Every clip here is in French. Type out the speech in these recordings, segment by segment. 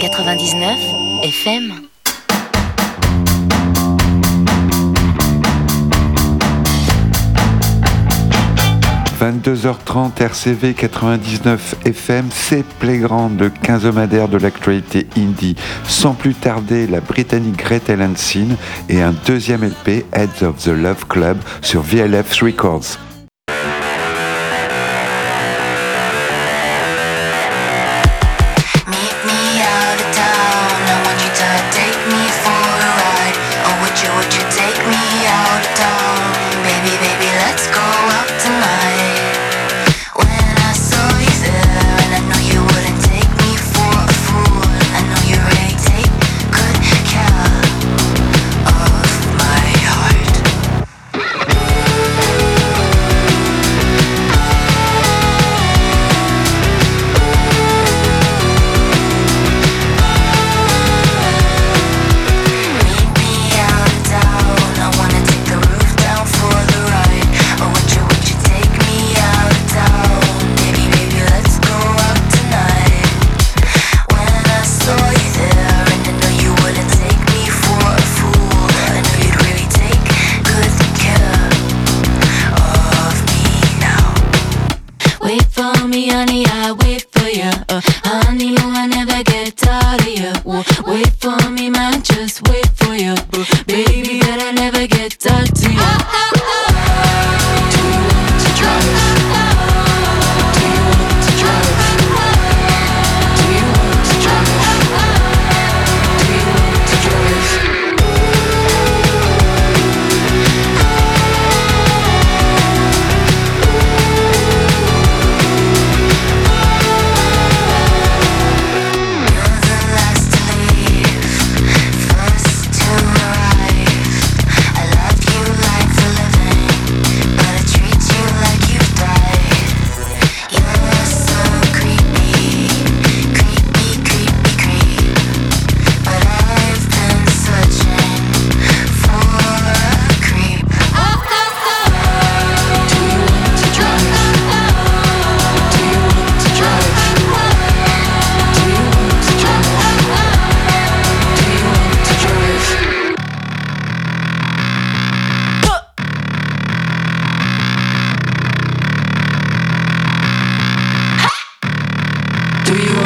99 FM. « 22h30 RCV 99 FM, c'est Playground, le quinzomadaire de l'actualité indie. Sans plus tarder, la britannique Gretel Hansen et un deuxième LP, Heads of the Love Club, sur VLF Records.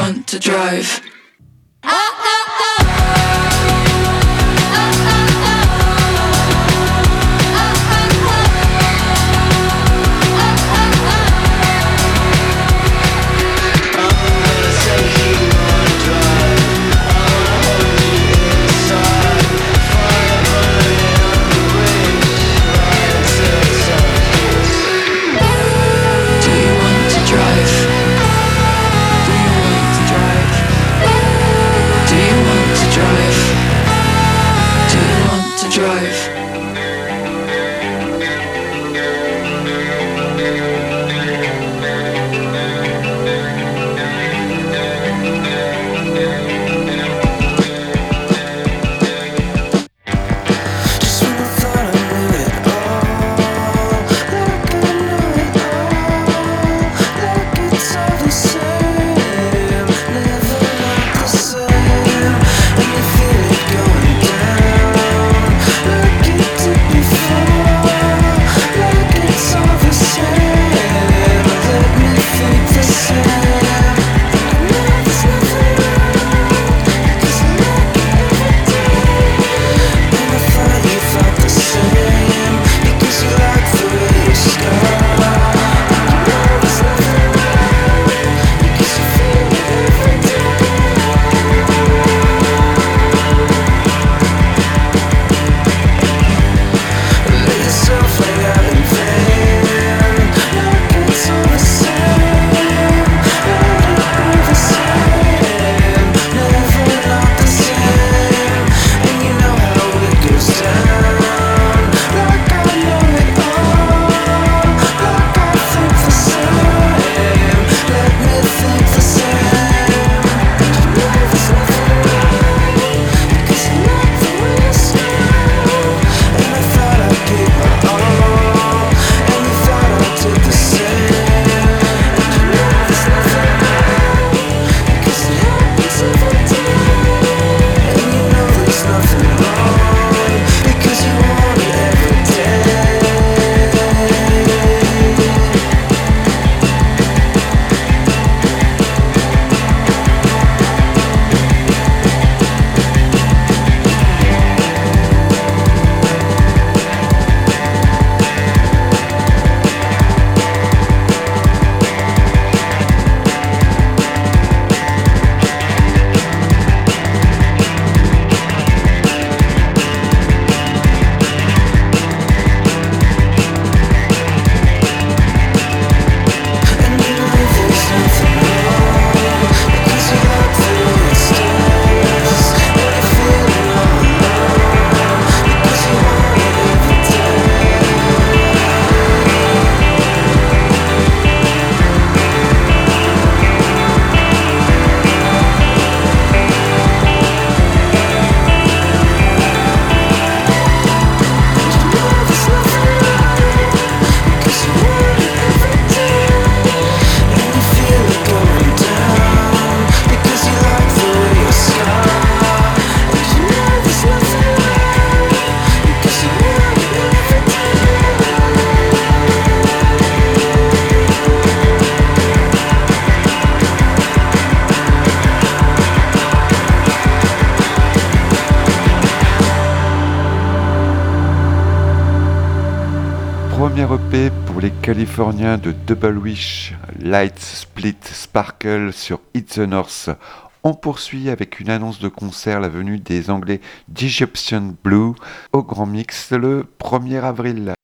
want to drive. De Double Wish, Light Split Sparkle sur It's the North. On poursuit avec une annonce de concert, la venue des Anglais d'Egyptian Blue au Grand Mix le 1er avril.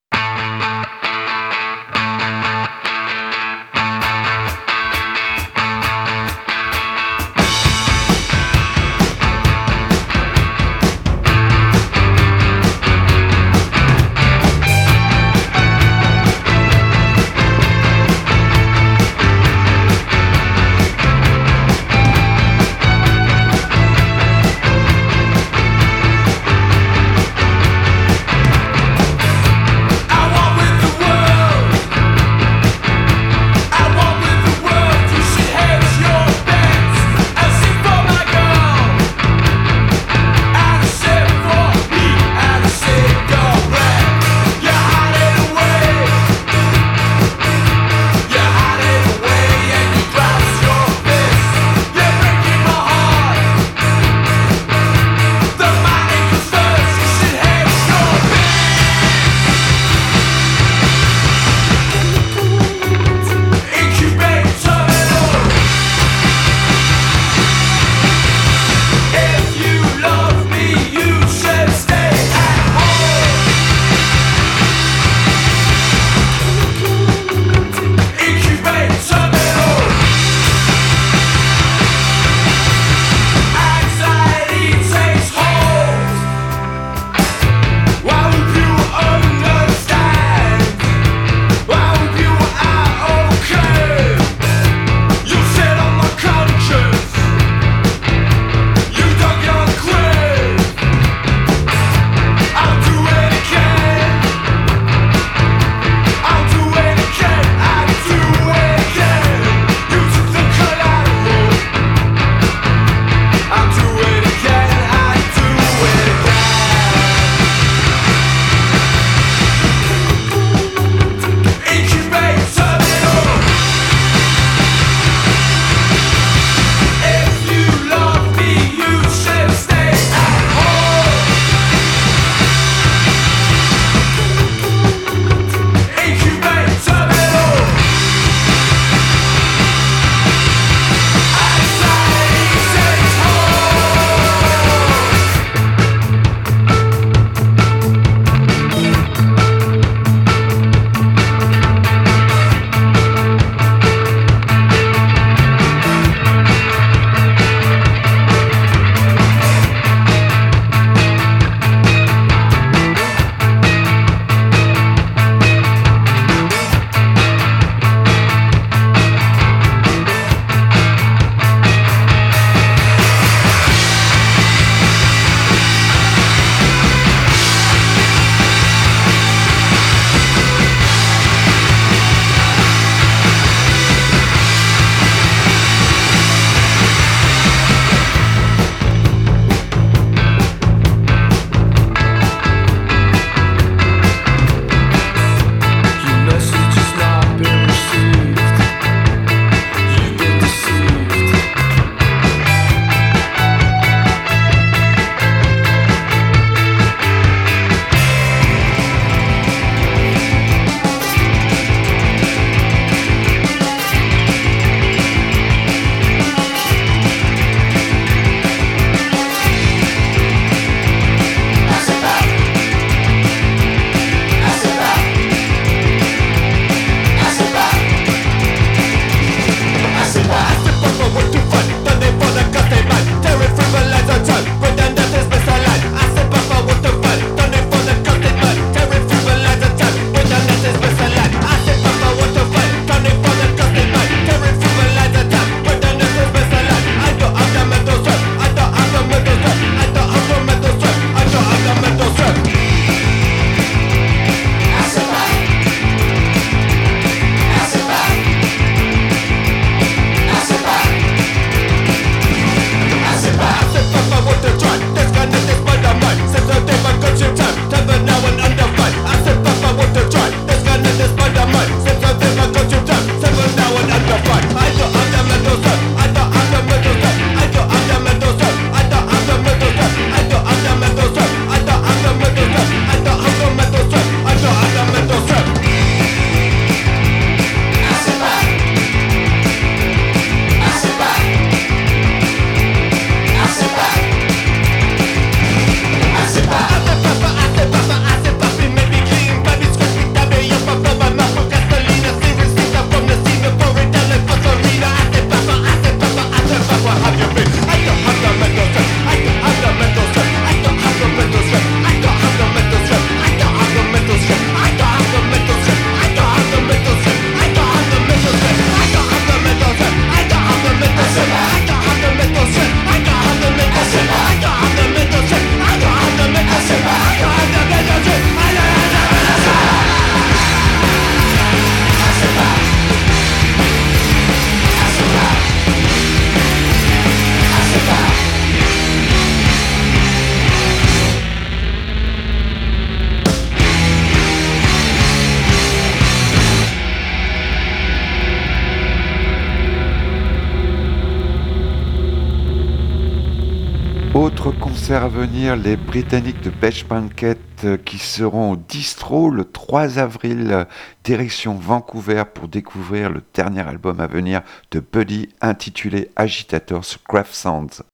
Les Britanniques de Beach Banquet euh, qui seront au Distro le 3 avril, direction Vancouver pour découvrir le dernier album à venir de Buddy intitulé Agitators Craft Sounds.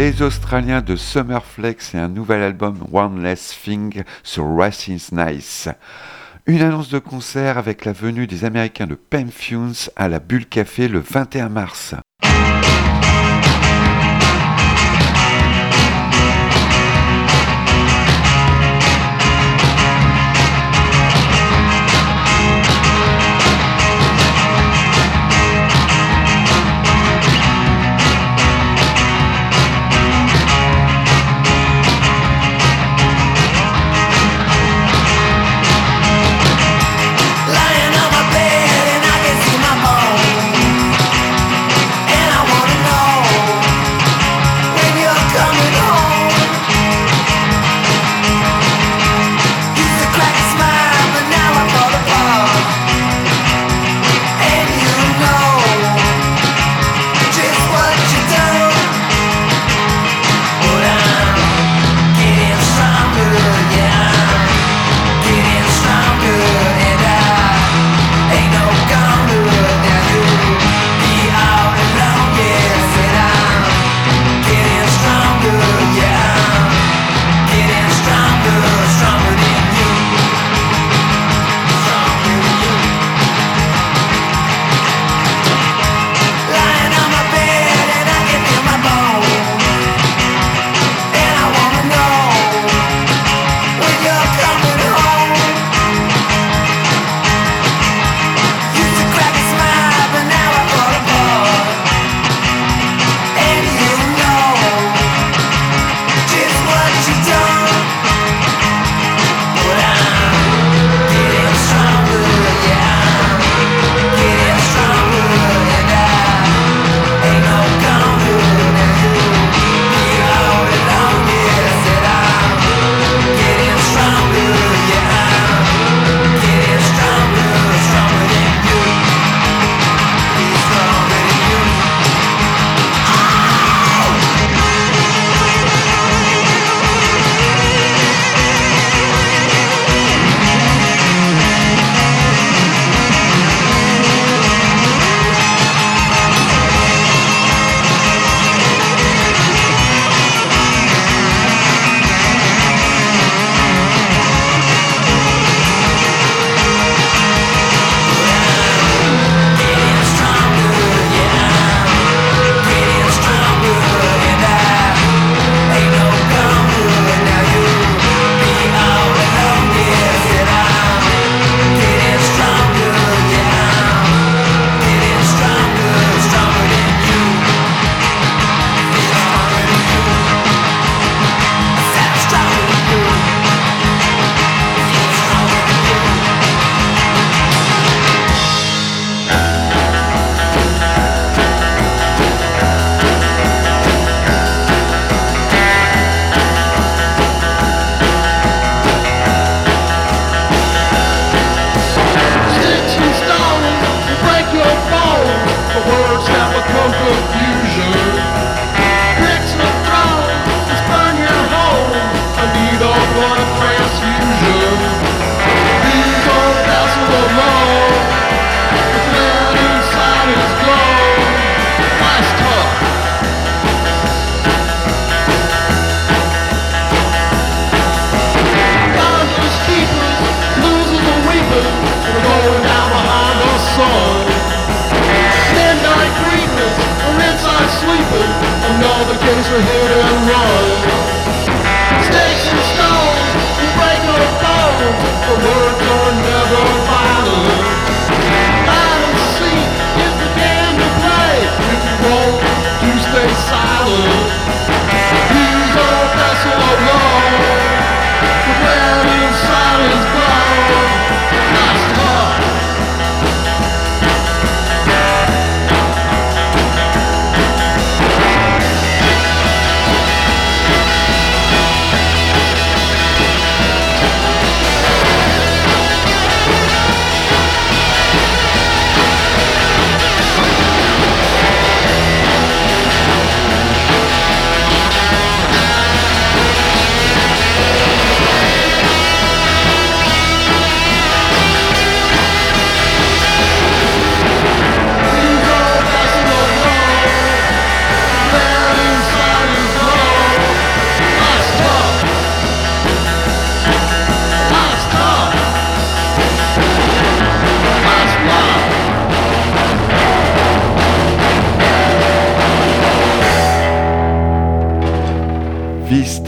Les Australiens de Summerflex et un nouvel album One Less Thing sur Racing's Nice. Une annonce de concert avec la venue des Américains de Pemfunes à la Bulle Café le 21 mars.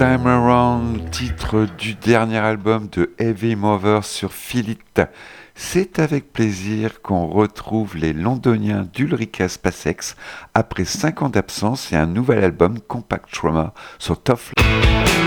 Time Around, titre du dernier album de Heavy Mover sur Philip. C'est avec plaisir qu'on retrouve les londoniens d'Ulrika Spassex après 5 ans d'absence et un nouvel album Compact Trauma sur Tough. new-yorkais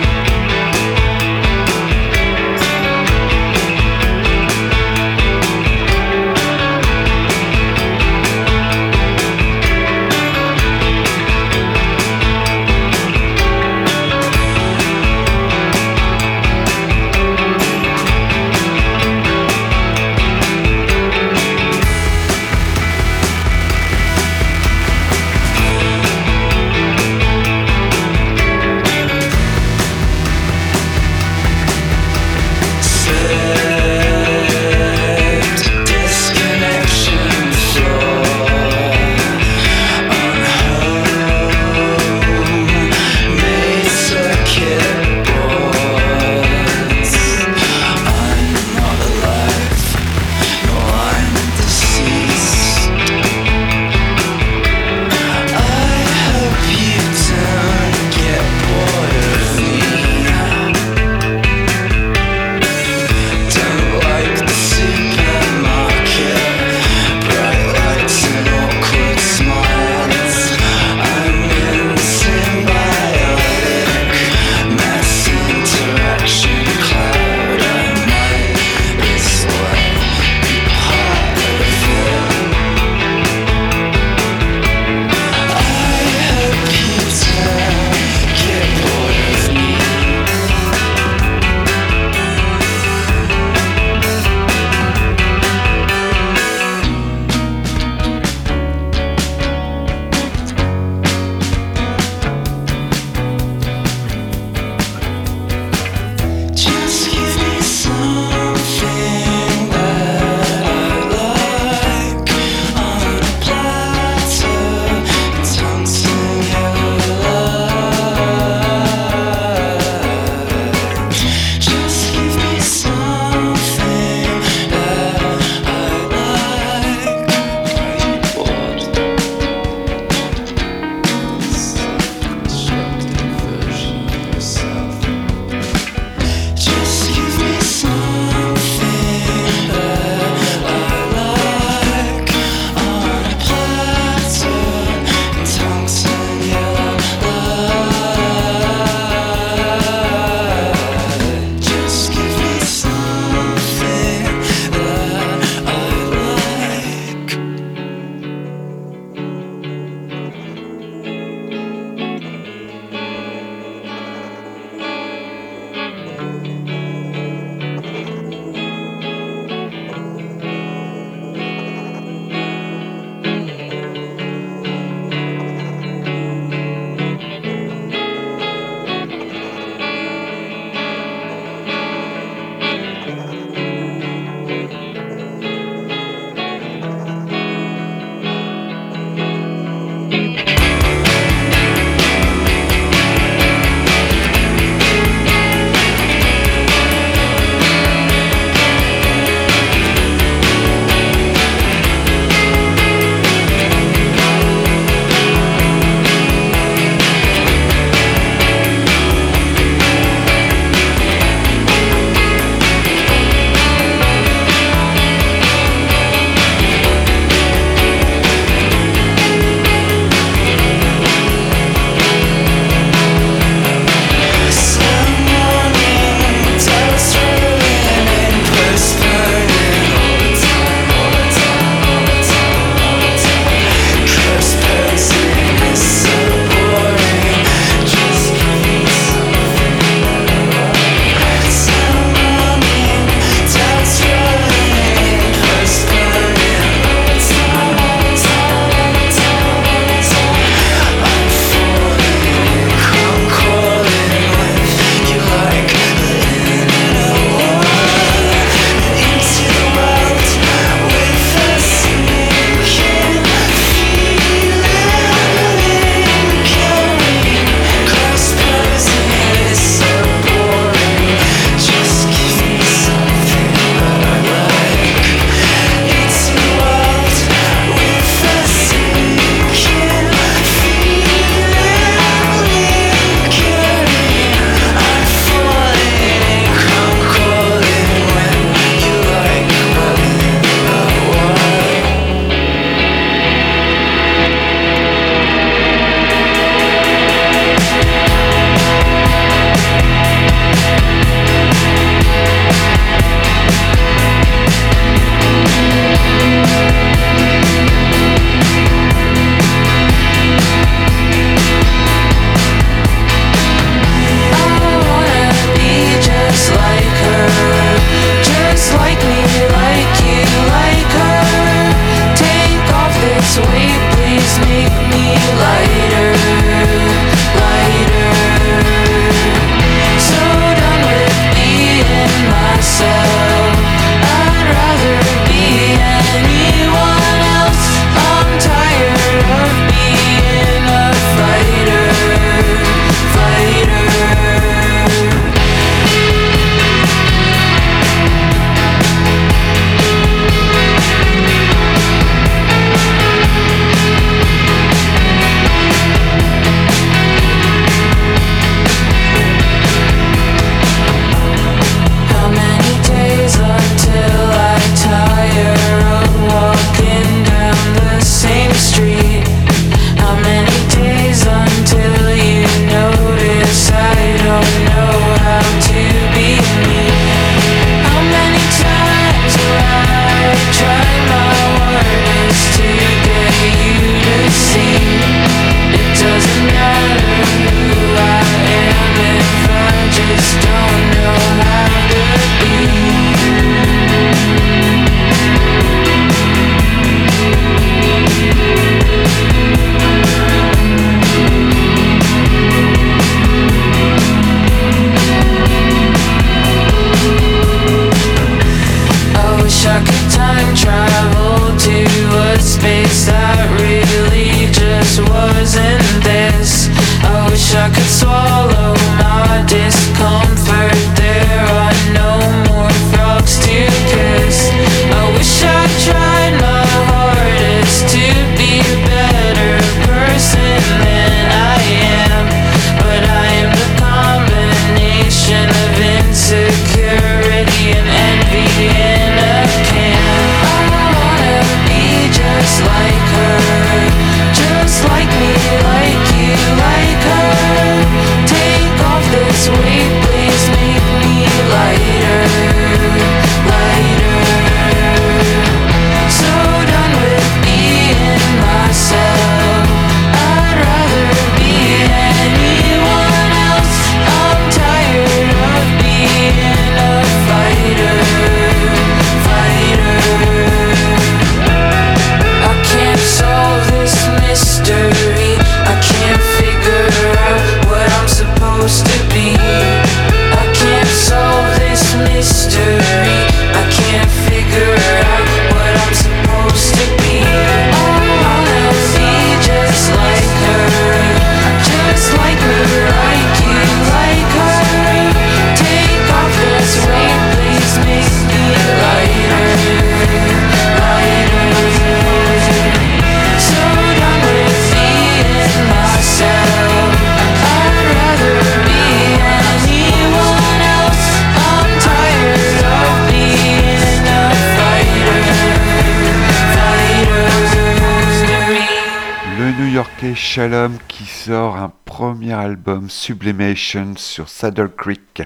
Shalom qui sort un premier album Sublimation sur Saddle Creek.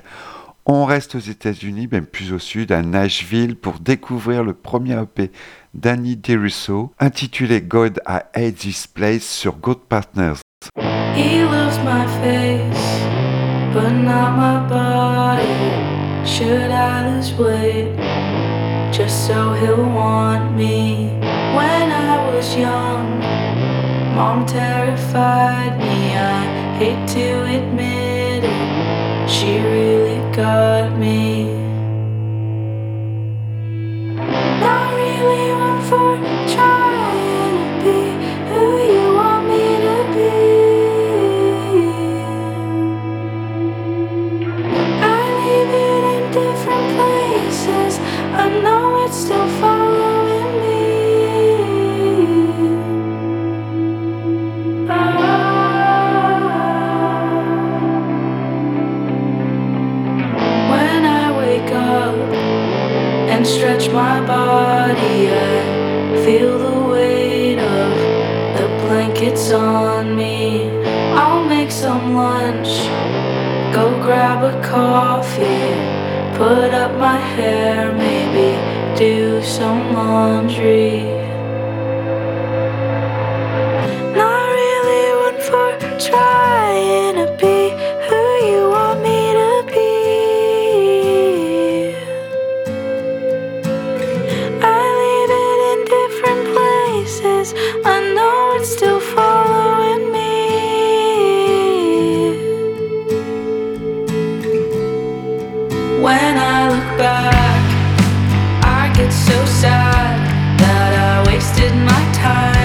On reste aux États-Unis, même plus au sud, à Nashville, pour découvrir le premier EP d'Annie DeRusso, intitulé God I Hate This Place sur Good Partners. He loves my face, but not my. Should I just so he'll want me? When I was young, mom terrified me. I hate to admit it, she really got me. Really for trying to be who you want me to be. I leave it in different places. I know it's still following stretch my body. I feel the weight of the blankets on me. I'll make some lunch, go grab a coffee, put up my hair, maybe do some laundry. Not really one for trying When I look back, I get so sad that I wasted my time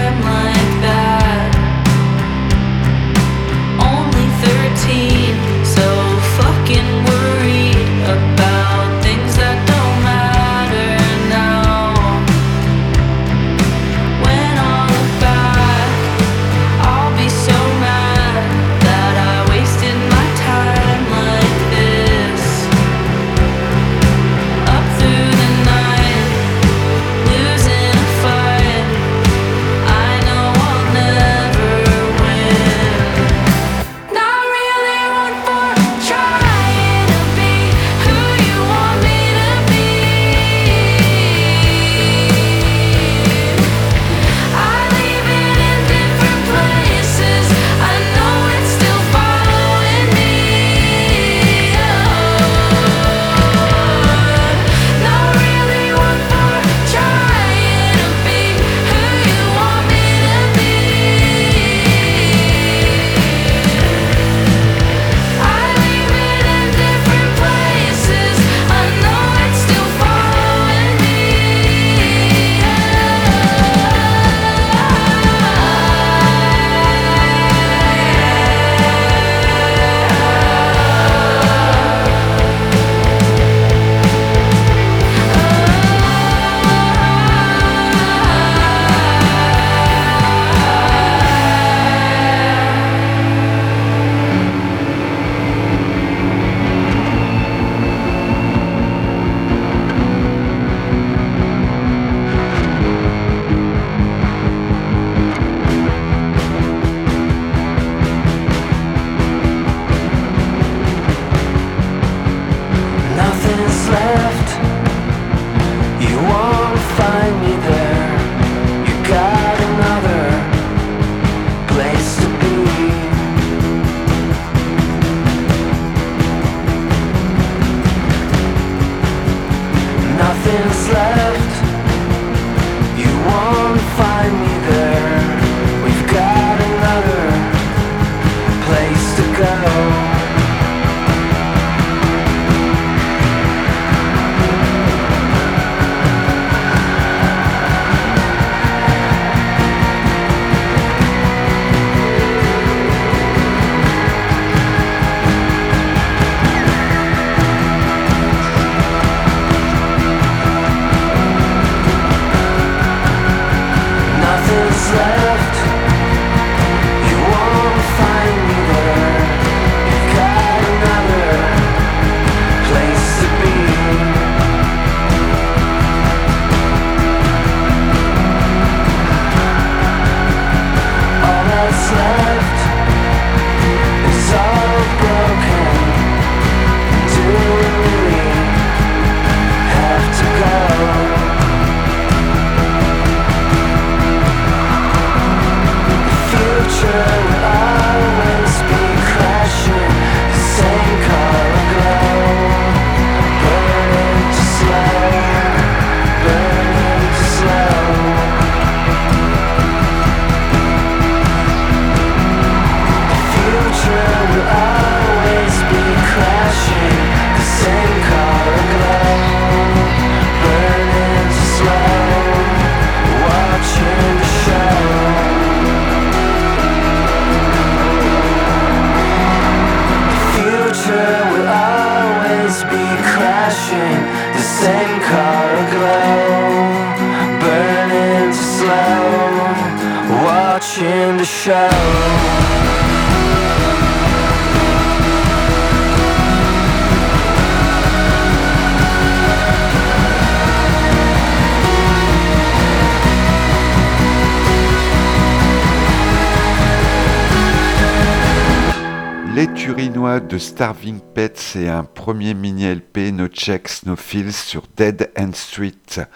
No Feels sur Dead End Street.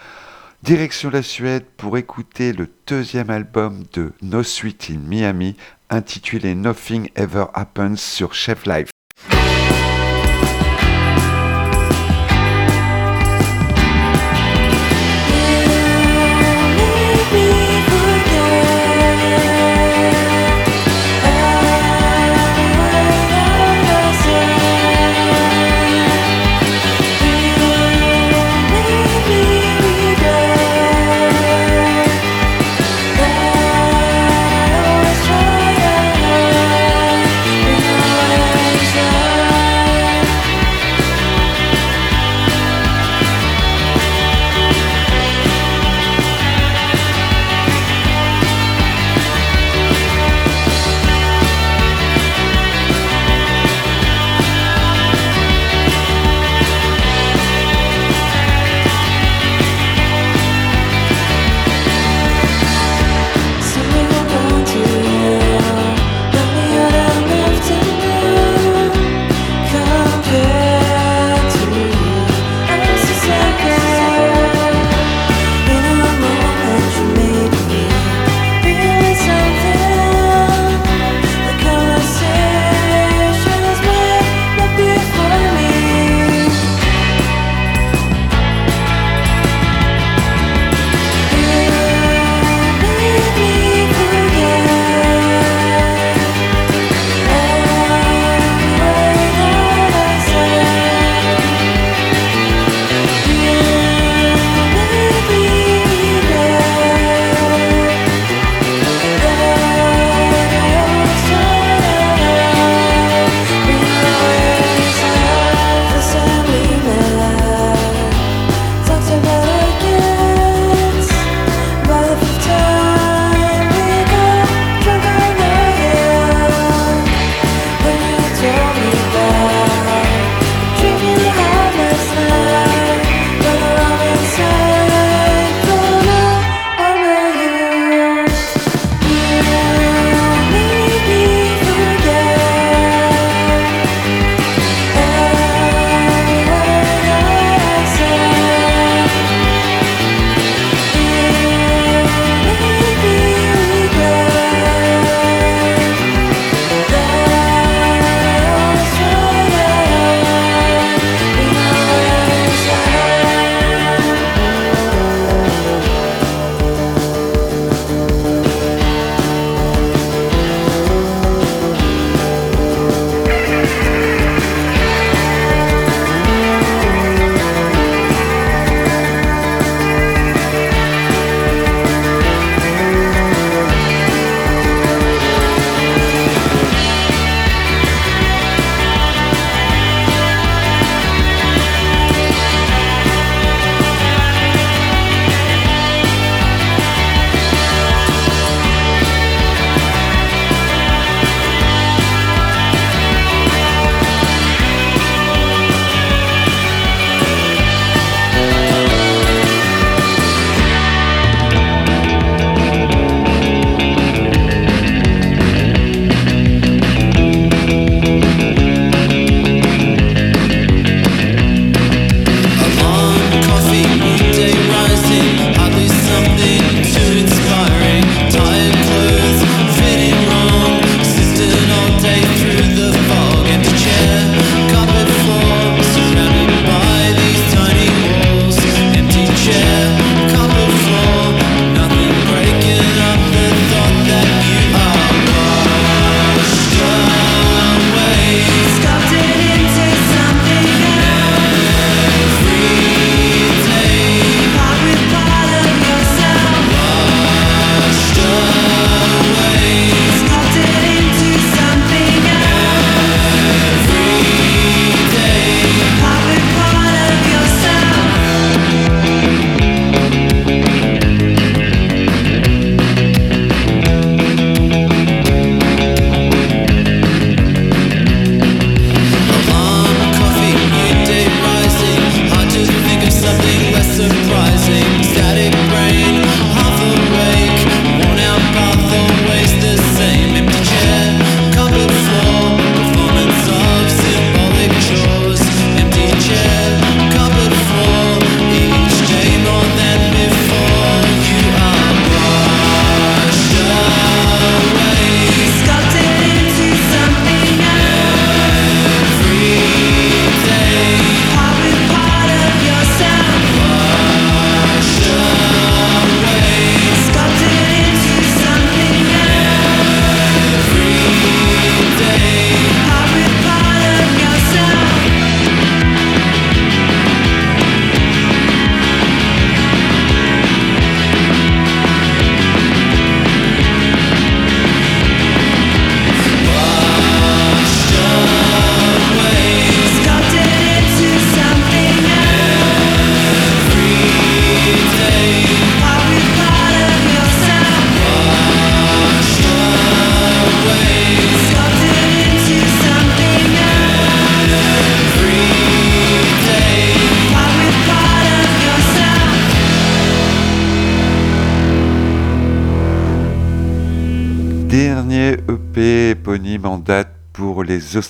Direction la Suède pour écouter le deuxième album de No Sweet in Miami intitulé Nothing Ever Happens sur Chef Life.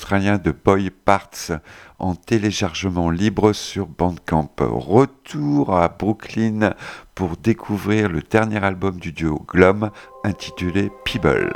Les Australiens de Boy Parts en téléchargement libre sur Bandcamp. Retour à Brooklyn pour découvrir le dernier album du duo Glom intitulé People.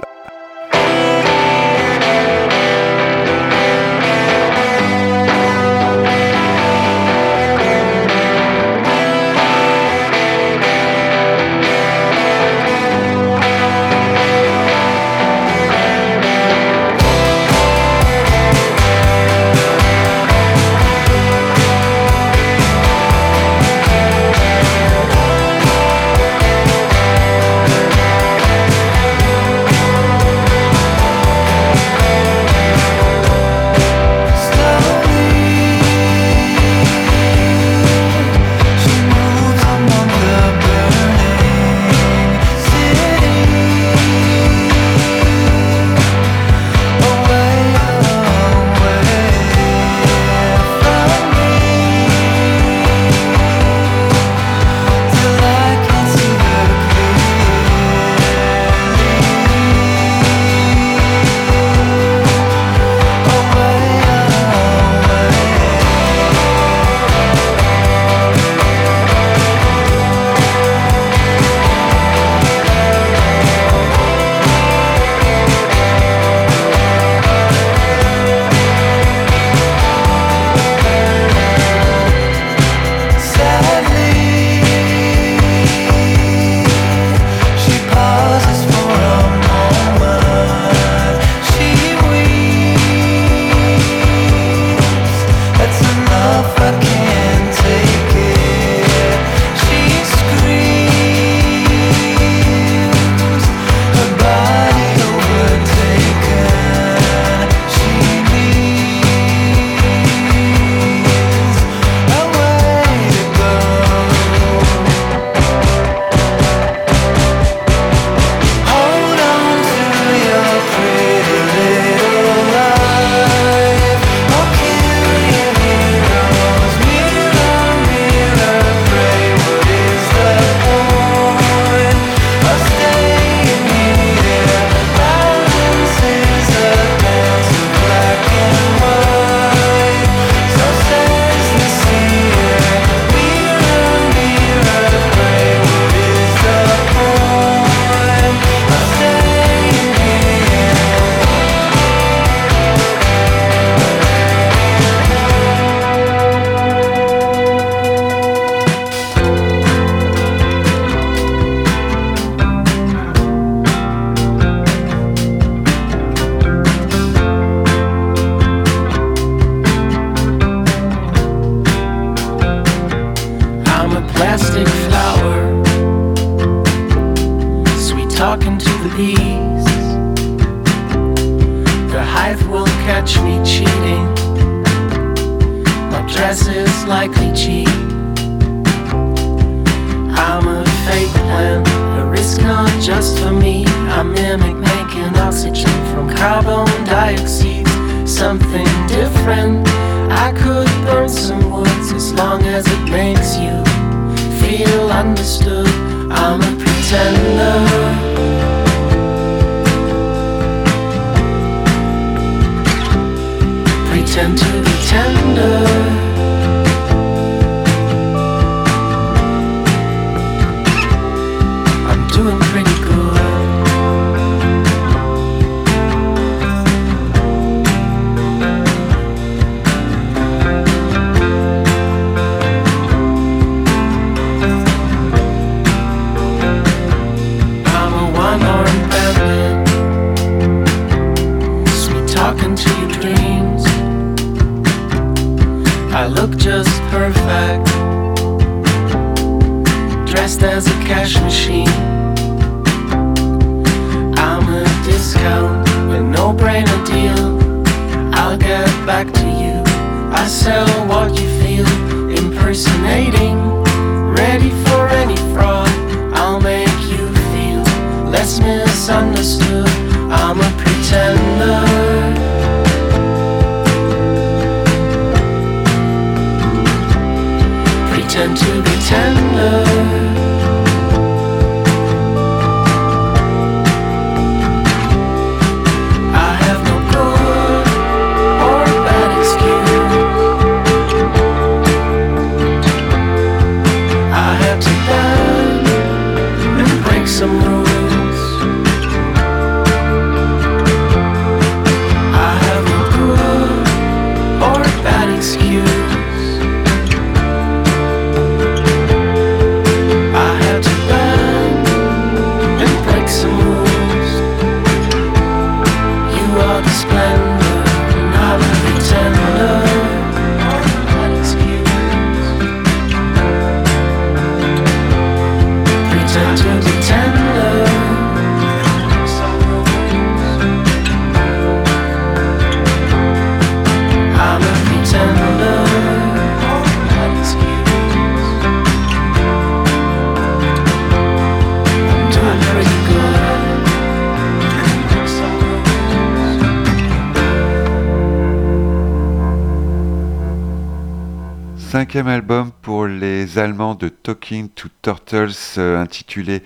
Cinquième album pour les Allemands de Talking to Turtles euh, intitulé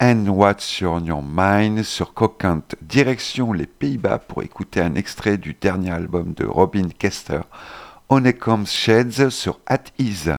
And What's Your Mind sur Coquant. Direction les Pays-Bas pour écouter un extrait du dernier album de Robin Kester, Honeycomb Sheds sur At Ease.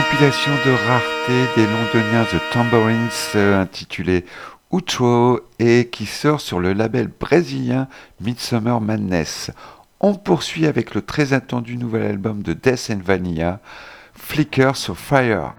Compilation de rareté des londoniens The Tambourines euh, intitulée Outro et qui sort sur le label brésilien Midsummer Madness. On poursuit avec le très attendu nouvel album de Death and Vanilla, Flickers of Fire.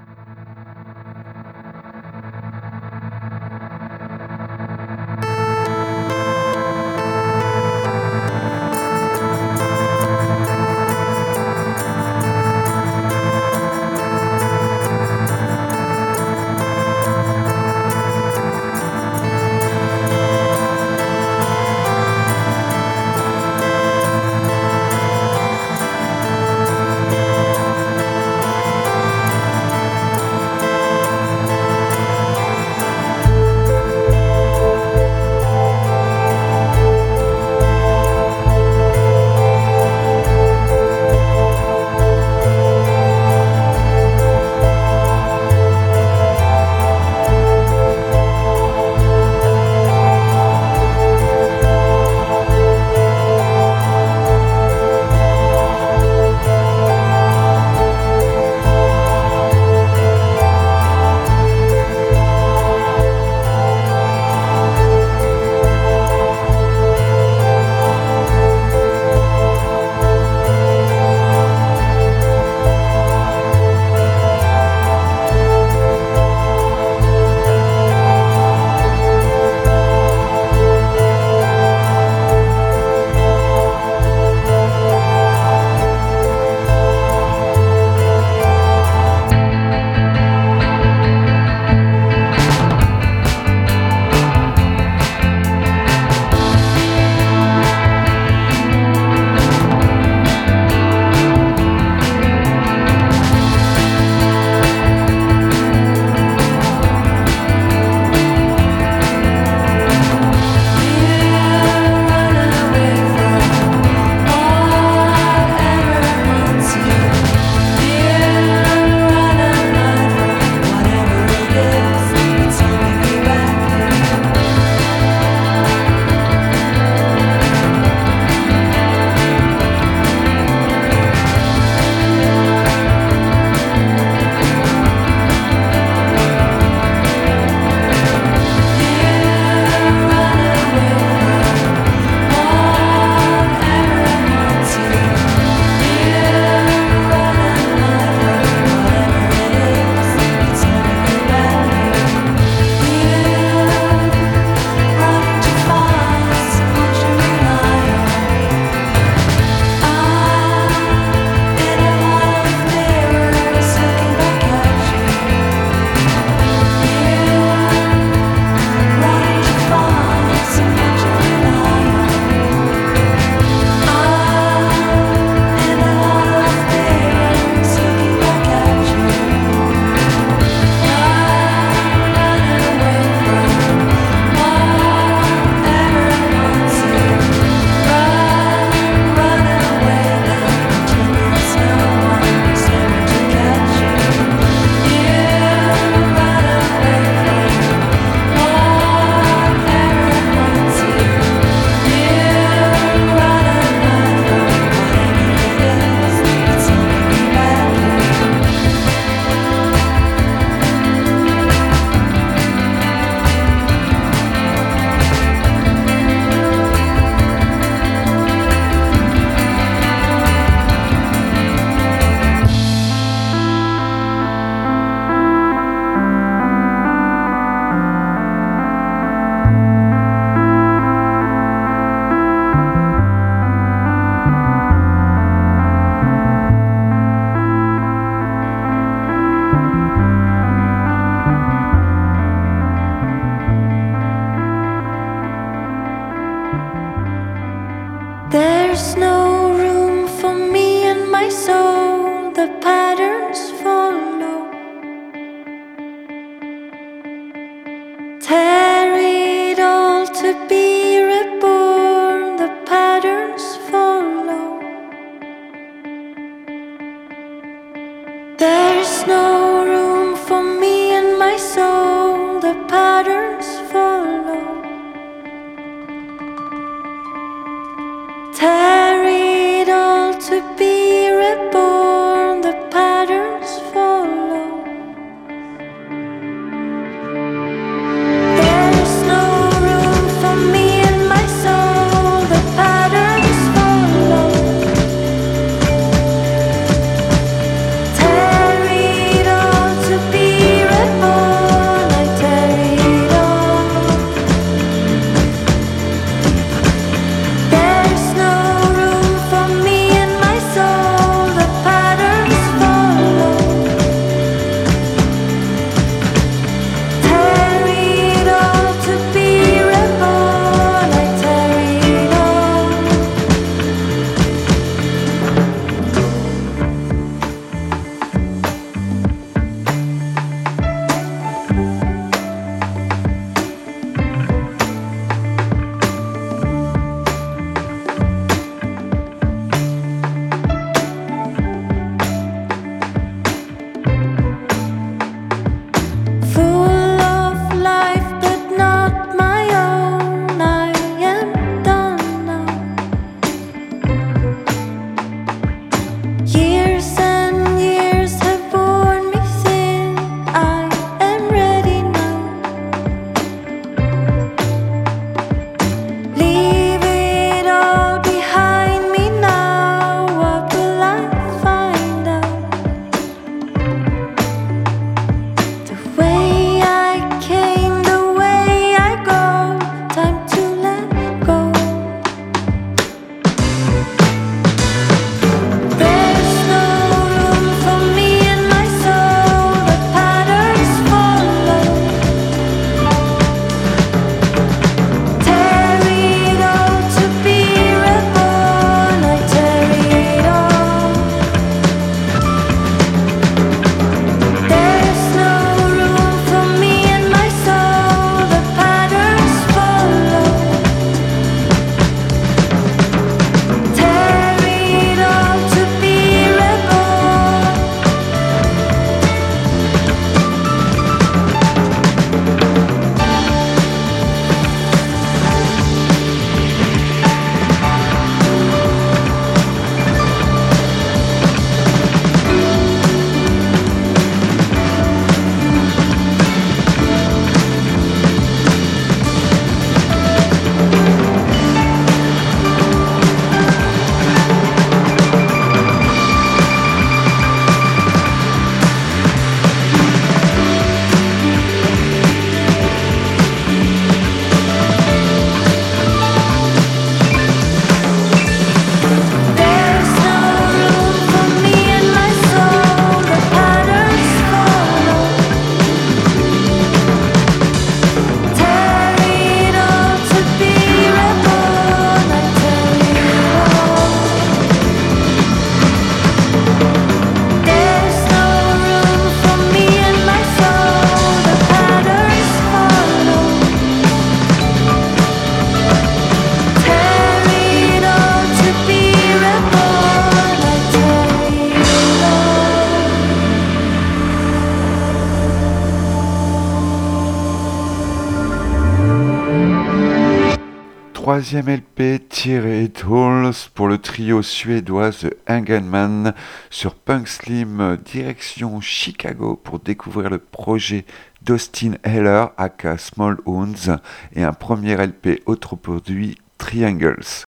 Troisième LP tiré Tools pour le trio suédois The Engelman sur Punk Slim direction Chicago pour découvrir le projet d'Austin Heller aka Small Hounds et un premier LP autoproduit Triangles.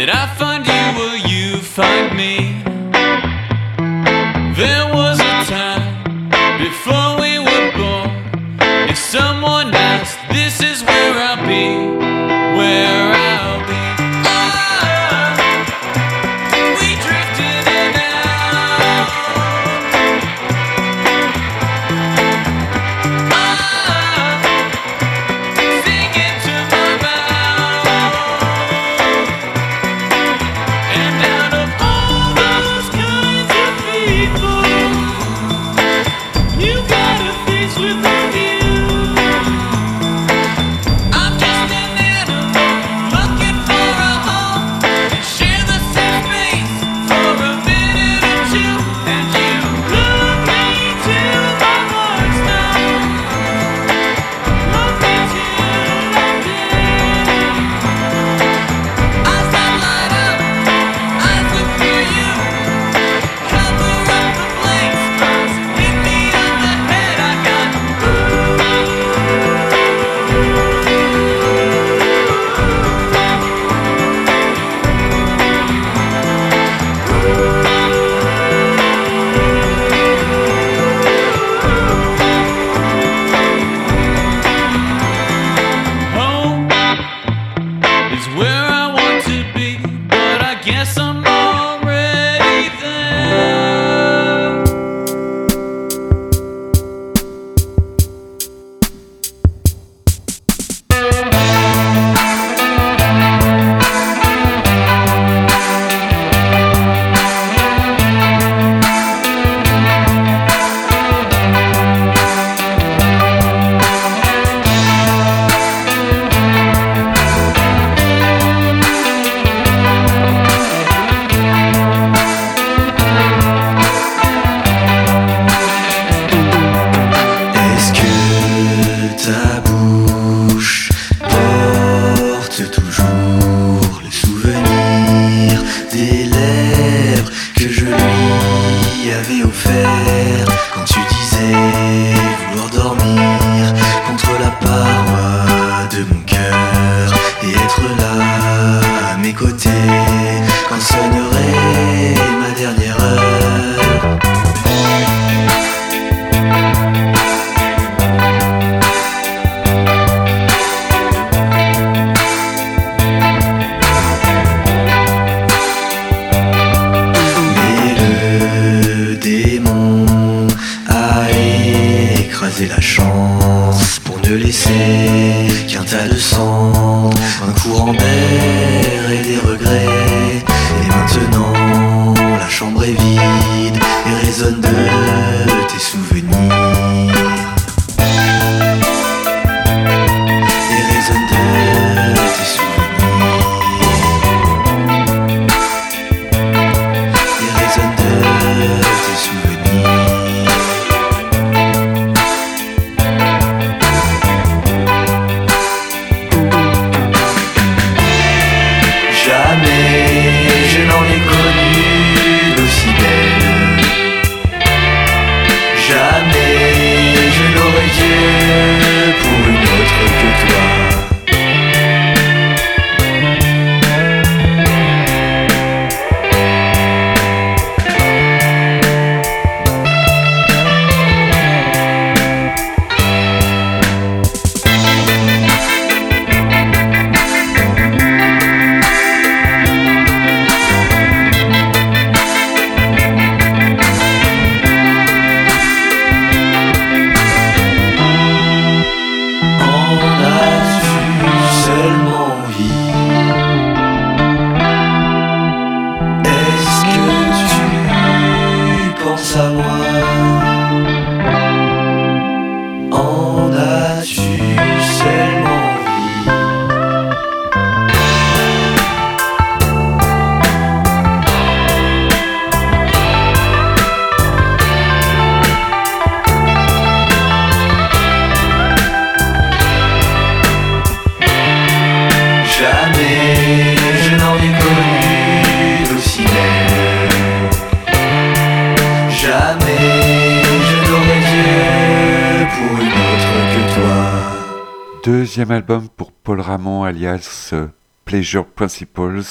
Did I find you? Will you find me? There was a time before we were born. If someone asked, this is where I. Principles,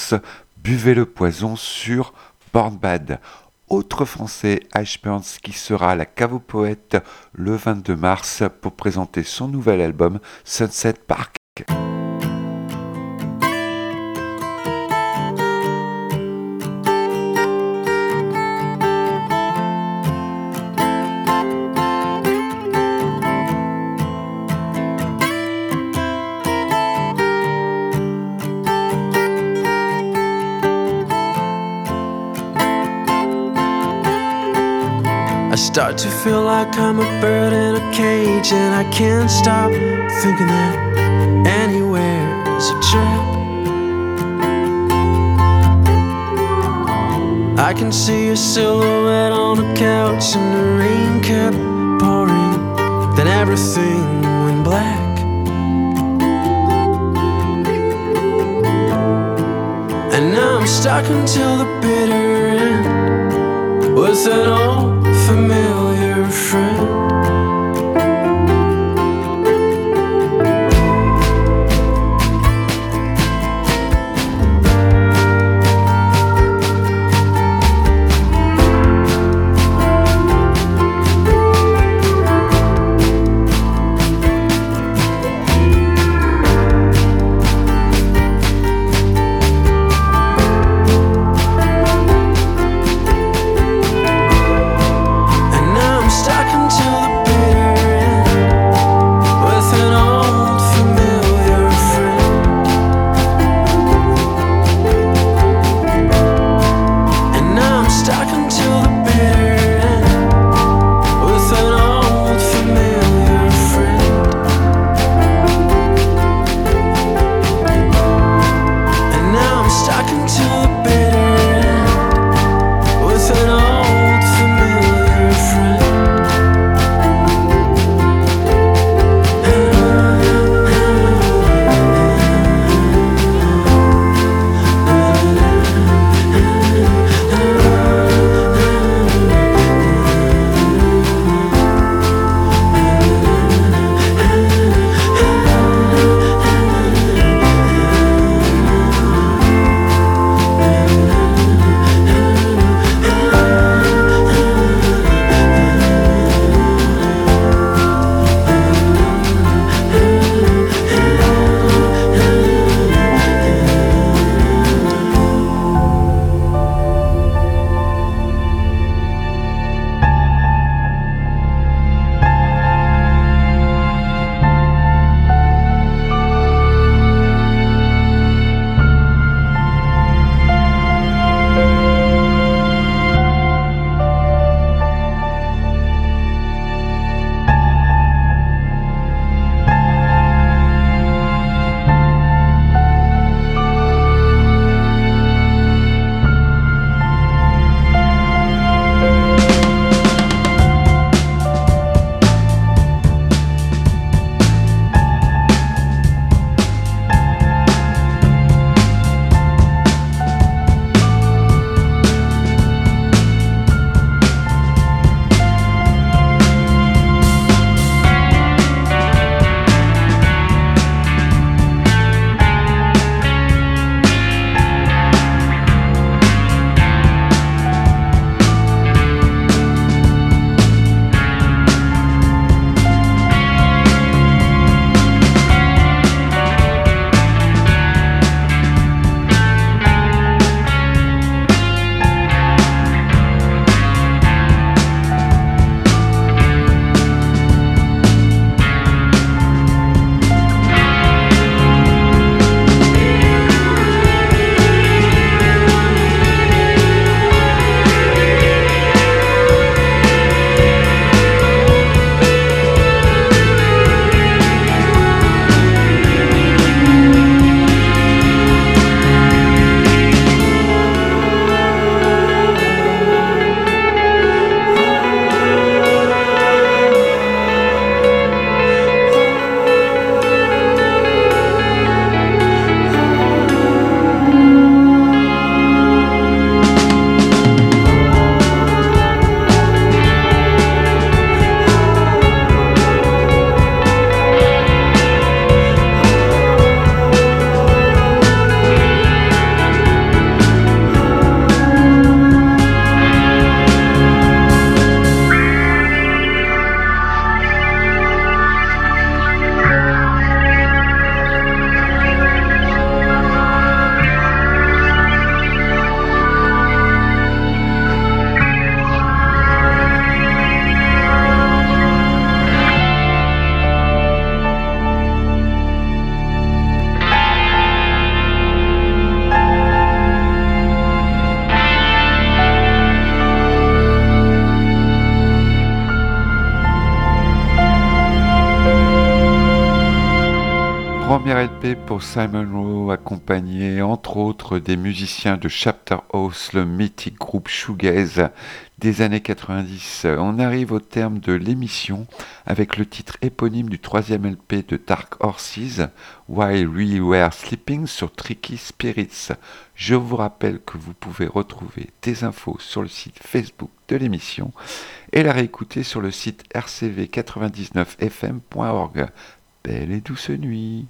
Buvez le poison sur Born Bad. Autre français, Ash Burns, qui sera la Cave aux Poètes le 22 mars pour présenter son nouvel album Sunset Park. Start to feel like I'm a bird in a cage, and I can't stop thinking that anywhere is a trap. I can see your silhouette on a couch, and the rain kept pouring. Then everything went black. And now I'm stuck until the bitter end with an old Simon Rowe, accompagné entre autres des musiciens de Chapter House, le mythique groupe shoegaze des années 90. On arrive au terme de l'émission avec le titre éponyme du troisième LP de Dark Horses, While We Were Sleeping sur Tricky Spirits. Je vous rappelle que vous pouvez retrouver des infos sur le site Facebook de l'émission et la réécouter sur le site rcv99fm.org. Belle et douce nuit.